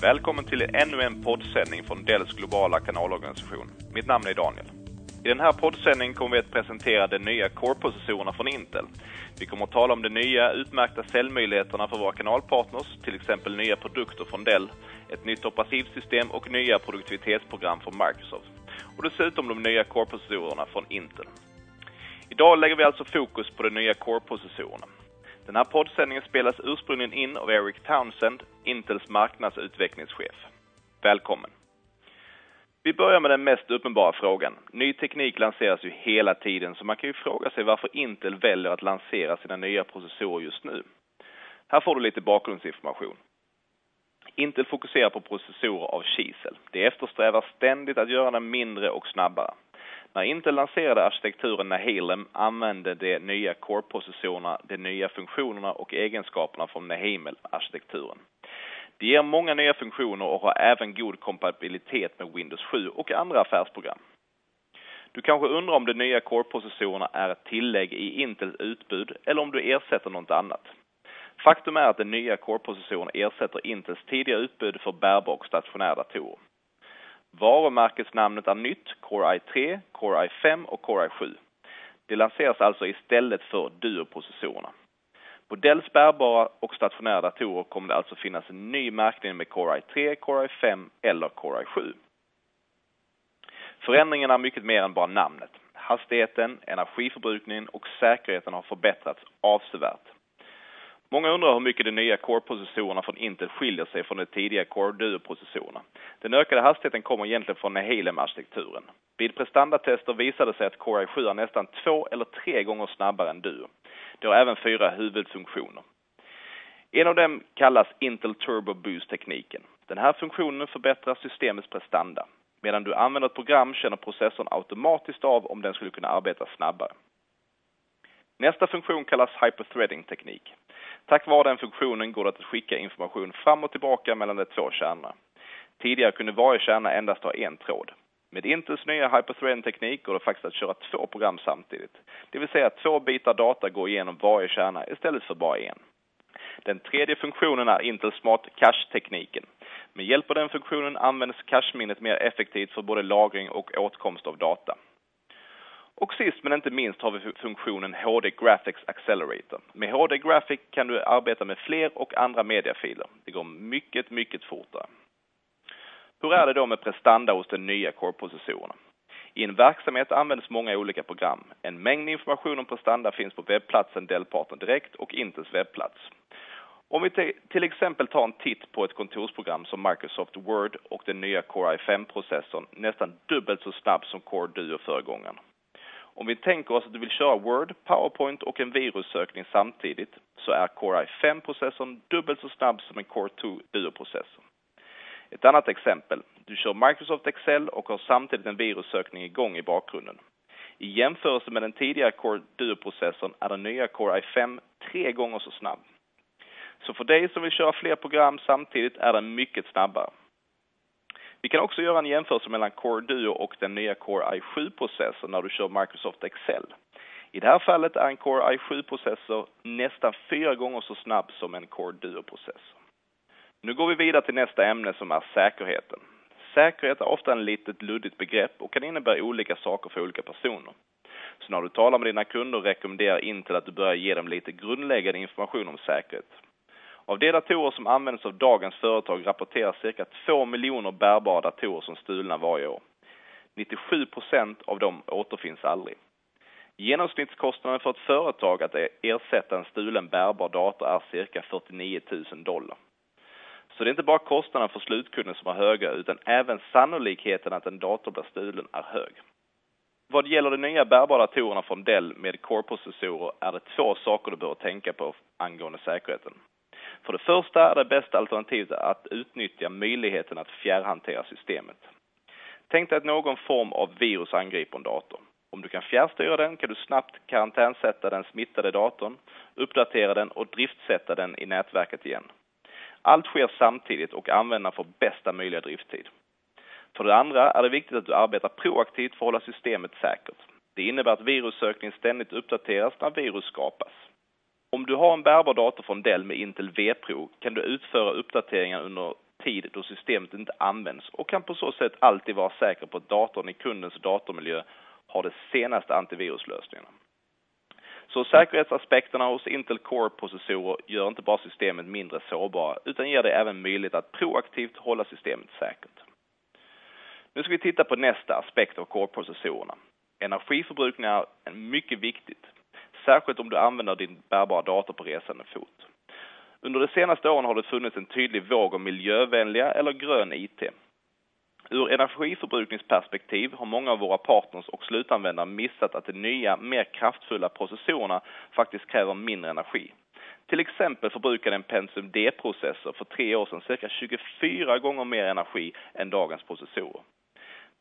Välkommen till ännu en poddsändning från Dells globala kanalorganisation. Mitt namn är Daniel. I den här poddsändningen kommer vi att presentera de nya Core-processorerna från Intel. Vi kommer att tala om de nya utmärkta säljmöjligheterna för våra kanalpartners, till exempel nya produkter från Dell, ett nytt operativsystem och nya produktivitetsprogram från Microsoft. Och dessutom de nya Core-processorerna från Intel. Idag lägger vi alltså fokus på de nya Core-processorerna. Den här poddsändningen spelas ursprungligen in av Eric Townsend, Intels marknadsutvecklingschef. Välkommen! Vi börjar med den mest uppenbara frågan. Ny teknik lanseras ju hela tiden så man kan ju fråga sig varför Intel väljer att lansera sina nya processorer just nu. Här får du lite bakgrundsinformation. Intel fokuserar på processorer av kisel. Det eftersträvar ständigt att göra dem mindre och snabbare. När Intel lanserade arkitekturen Nehalem använde de nya Core-processorerna de nya funktionerna och egenskaperna från Nehamel-arkitekturen. Det ger många nya funktioner och har även god kompatibilitet med Windows 7 och andra affärsprogram. Du kanske undrar om de nya Core-processorerna är ett tillägg i Intels utbud eller om du ersätter något annat. Faktum är att de nya Core-processorerna ersätter Intels tidigare utbud för bärbara och stationära datorer. Varumärkesnamnet är nytt, Core i3, Core i5 och Core i7. Det lanseras alltså istället för Duo-processorerna. På Dells bärbara och stationära datorer kommer det alltså finnas en ny märkning med Core i3, Core i5 eller Core i7. Förändringen är mycket mer än bara namnet. Hastigheten, energiförbrukningen och säkerheten har förbättrats avsevärt. Många undrar hur mycket de nya Core-processorerna från Intel skiljer sig från de tidiga Core Duo-processorerna. Den ökade hastigheten kommer egentligen från Nehalem-arkitekturen. Vid prestandatester visade sig att Core i7 är nästan två eller tre gånger snabbare än Duo. Det har även fyra huvudfunktioner. En av dem kallas Intel Turbo Boost-tekniken. Den här funktionen förbättrar systemets prestanda. Medan du använder ett program känner processorn automatiskt av om den skulle kunna arbeta snabbare. Nästa funktion kallas Hyperthreading-teknik. Tack vare den funktionen går det att skicka information fram och tillbaka mellan de två kärnorna. Tidigare kunde varje kärna endast ha en tråd. Med Intels nya hyperthreading-teknik går det faktiskt att köra två program samtidigt. Det vill säga att två bitar data går igenom varje kärna istället för bara en. Den tredje funktionen är Intel Smart Cache-tekniken. Med hjälp av den funktionen används cache-minnet mer effektivt för både lagring och åtkomst av data. Och sist men inte minst har vi funktionen HD Graphics Accelerator. Med HD Graphic kan du arbeta med fler och andra mediafiler. Det går mycket, mycket fortare. Hur är det då med prestanda hos den nya Core-processorerna? I en verksamhet används många olika program. En mängd information om prestanda finns på webbplatsen Dell Partner Direkt och Intels webbplats. Om vi till exempel tar en titt på ett kontorsprogram som Microsoft Word och den nya Core i5-processorn nästan dubbelt så snabb som Core Duo-föregångaren. Om vi tänker oss att du vill köra Word, PowerPoint och en virussökning samtidigt så är Core i5-processorn dubbelt så snabb som en Core 2 Duo-processor. Ett annat exempel. Du kör Microsoft Excel och har samtidigt en virussökning igång i bakgrunden. I jämförelse med den tidigare Core Duo-processorn är den nya Core i5 tre gånger så snabb. Så för dig som vill köra fler program samtidigt är den mycket snabbare. Vi kan också göra en jämförelse mellan Core Duo och den nya Core i7-processorn när du kör Microsoft Excel. I det här fallet är en Core i7-processor nästan fyra gånger så snabb som en Core Duo-processor. Nu går vi vidare till nästa ämne som är säkerheten. Säkerhet är ofta ett litet luddigt begrepp och kan innebära olika saker för olika personer. Så när du talar med dina kunder rekommenderar Intel att du börjar ge dem lite grundläggande information om säkerhet. Av de datorer som används av dagens företag rapporteras cirka 2 miljoner bärbara datorer som stulna varje år. 97 procent av dem återfinns aldrig. Genomsnittskostnaden för ett företag att e- ersätta en stulen bärbar dator är cirka 49 000 dollar. Så det är inte bara kostnaden för slutkunden som är höga utan även sannolikheten att en dator blir stulen är hög. Vad gäller de nya bärbara datorerna från Dell med Core-processorer är det två saker du behöver tänka på angående säkerheten. För det första är det bästa alternativet att utnyttja möjligheten att fjärrhantera systemet. Tänk dig att någon form av virus angriper en dator. Om du kan fjärrstyra den kan du snabbt karantänsätta den smittade datorn, uppdatera den och driftsätta den i nätverket igen. Allt sker samtidigt och användaren får bästa möjliga drifttid. För det andra är det viktigt att du arbetar proaktivt för att hålla systemet säkert. Det innebär att virussökningen ständigt uppdateras när virus skapas. Om du har en bärbar dator från Dell med Intel V-Pro kan du utföra uppdateringar under tid då systemet inte används och kan på så sätt alltid vara säker på att datorn i kundens datormiljö har de senaste antiviruslösningarna. Så säkerhetsaspekterna hos Intel Core-processorer gör inte bara systemet mindre sårbara utan ger det även möjlighet att proaktivt hålla systemet säkert. Nu ska vi titta på nästa aspekt av Core-processorerna. Energiförbrukning är mycket viktigt, särskilt om du använder din bärbara dator på resande fot. Under de senaste åren har det funnits en tydlig våg av miljövänliga eller grön IT. Ur energiförbrukningsperspektiv har många av våra partners och slutanvändare missat att de nya, mer kraftfulla processorerna faktiskt kräver mindre energi. Till exempel förbrukade en Pentium D-processor för tre år sedan cirka 24 gånger mer energi än dagens processorer.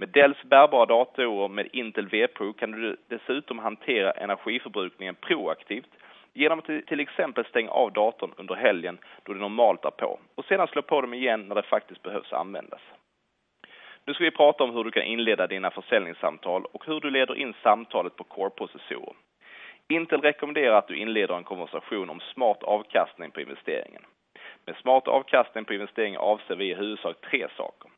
Med Dells bärbara datorer med Intel vPro kan du dessutom hantera energiförbrukningen proaktivt genom att till exempel stänga av datorn under helgen då det normalt är på och sedan slå på dem igen när det faktiskt behövs användas. Nu ska vi prata om hur du kan inleda dina försäljningssamtal och hur du leder in samtalet på Core-processorer. Intel rekommenderar att du inleder en konversation om smart avkastning på investeringen. Med smart avkastning på investeringen avser vi i huvudsak tre saker.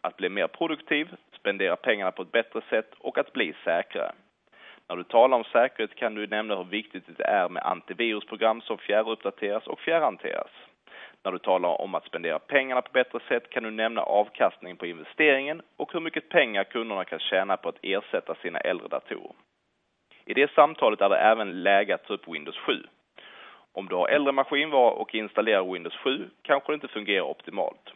Att bli mer produktiv, spendera pengarna på ett bättre sätt och att bli säkrare. När du talar om säkerhet kan du nämna hur viktigt det är med antivirusprogram som fjärruppdateras och fjärrhanteras. När du talar om att spendera pengarna på bättre sätt kan du nämna avkastningen på investeringen och hur mycket pengar kunderna kan tjäna på att ersätta sina äldre datorer. I det samtalet är det även läge att ta upp Windows 7. Om du har äldre maskinvara och installerar Windows 7 kanske det inte fungerar optimalt.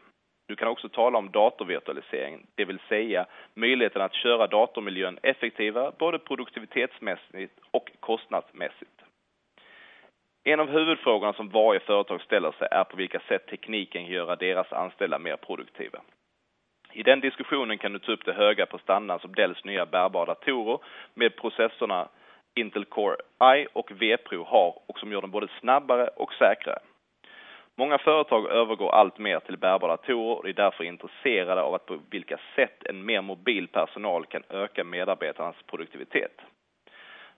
Du kan också tala om datorvirtualisering, det vill säga möjligheten att köra datormiljön effektivare både produktivitetsmässigt och kostnadsmässigt. En av huvudfrågorna som varje företag ställer sig är på vilka sätt tekniken kan göra deras anställda mer produktiva. I den diskussionen kan du ta upp det höga prestandan som Dells nya bärbara datorer med processorna Intel Core i och vPro har och som gör dem både snabbare och säkrare. Många företag övergår allt mer till bärbara datorer och är därför intresserade av att på vilka sätt en mer mobil personal kan öka medarbetarnas produktivitet.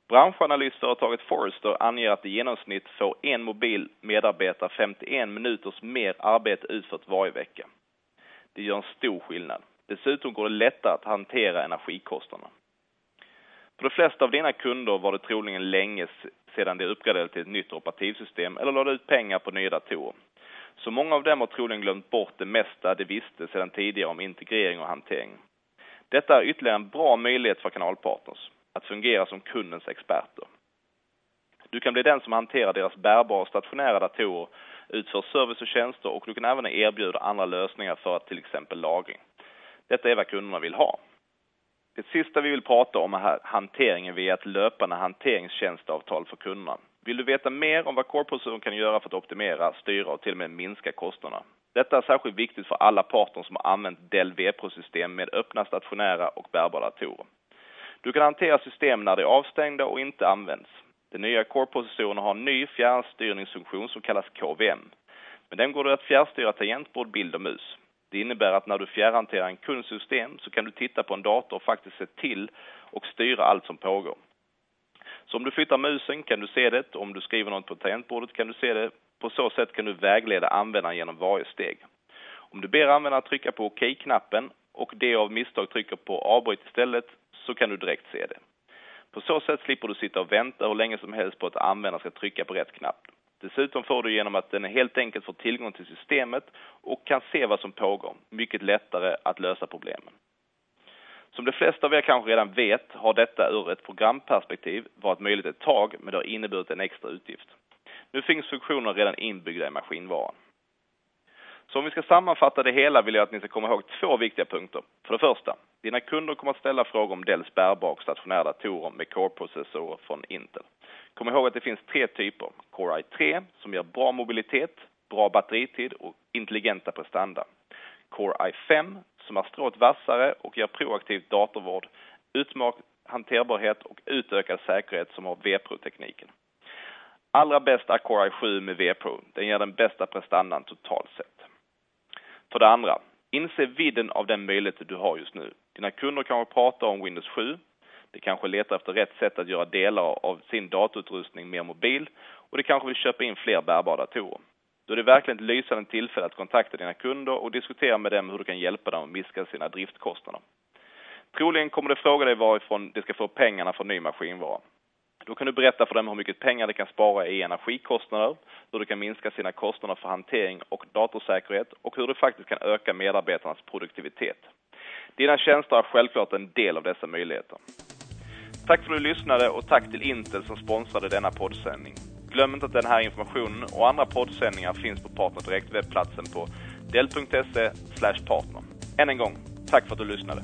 Branschanalysföretaget Forrester anger att i genomsnitt får en mobil medarbetare 51 minuters mer arbete utfört varje vecka. Det gör en stor skillnad. Dessutom går det lättare att hantera energikostnaderna. För de flesta av dina kunder var det troligen länge sedan de uppgraderade till ett nytt operativsystem eller lade ut pengar på nya datorer. Så många av dem har troligen glömt bort det mesta de visste sedan tidigare om integrering och hantering. Detta är ytterligare en bra möjlighet för kanalpartners att fungera som kundens experter. Du kan bli den som hanterar deras bärbara och stationära datorer, utför service och tjänster och du kan även erbjuda andra lösningar för att till exempel lagring. Detta är vad kunderna vill ha. Det sista vi vill prata om är hanteringen via ett löpande hanteringstjänstavtal för kunderna. Vill du veta mer om vad Core kan göra för att optimera, styra och till och med minska kostnaderna? Detta är särskilt viktigt för alla parter som har använt Dell vPro-system med öppna stationära och bärbara datorer. Du kan hantera system när de är avstängda och inte används. De nya Core-processorerna har en ny fjärrstyrningsfunktion som kallas KVM. Med den går det att fjärrstyra tangentbord, bild och mus. Det innebär att när du fjärrhanterar en kundsystem så kan du titta på en dator och faktiskt se till och styra allt som pågår. Så om du flyttar musen kan du se det, om du skriver något på tangentbordet kan du se det. På så sätt kan du vägleda användaren genom varje steg. Om du ber användaren trycka på OK-knappen och det av misstag trycker på avbryt istället så kan du direkt se det. På så sätt slipper du sitta och vänta hur länge som helst på att användaren ska trycka på rätt knapp. Dessutom får du genom att den helt enkelt får tillgång till systemet och kan se vad som pågår, mycket lättare att lösa problemen. Som de flesta av er kanske redan vet har detta ur ett programperspektiv varit möjligt ett tag, men det har inneburit en extra utgift. Nu finns funktionerna redan inbyggda i maskinvaran. Så om vi ska sammanfatta det hela vill jag att ni ska komma ihåg två viktiga punkter. För det första, dina kunder kommer att ställa frågor om Dells bärbara och stationära datorer med Core-processorer från Intel. Kom ihåg att det finns tre typer. Core i3 som ger bra mobilitet, bra batteritid och intelligenta prestanda. Core i5 som är strået vassare och ger proaktiv datorvård, utmärkt hanterbarhet och utökad säkerhet som har vPro-tekniken. Allra bäst är Core i7 med vPro. Den ger den bästa prestandan totalt sett. För det andra, inse vidden av den möjlighet du har just nu. Dina kunder kanske pratar om Windows 7. De kanske letar efter rätt sätt att göra delar av sin datorutrustning mer mobil och de kanske vill köpa in fler bärbara datorer. Då är det verkligen ett lysande tillfälle att kontakta dina kunder och diskutera med dem hur du kan hjälpa dem att minska sina driftkostnader. Troligen kommer de fråga dig varifrån de ska få pengarna för ny maskinvara. Då kan du berätta för dem hur mycket pengar de kan spara i energikostnader, hur du kan minska sina kostnader för hantering och datorsäkerhet och hur du faktiskt kan öka medarbetarnas produktivitet. Dina tjänster är självklart en del av dessa möjligheter. Tack för att du lyssnade och tack till Intel som sponsrade denna poddsändning. Glöm inte att den här informationen och andra poddsändningar finns på Partner Direkt webbplatsen på del.se partner. Än en gång, tack för att du lyssnade.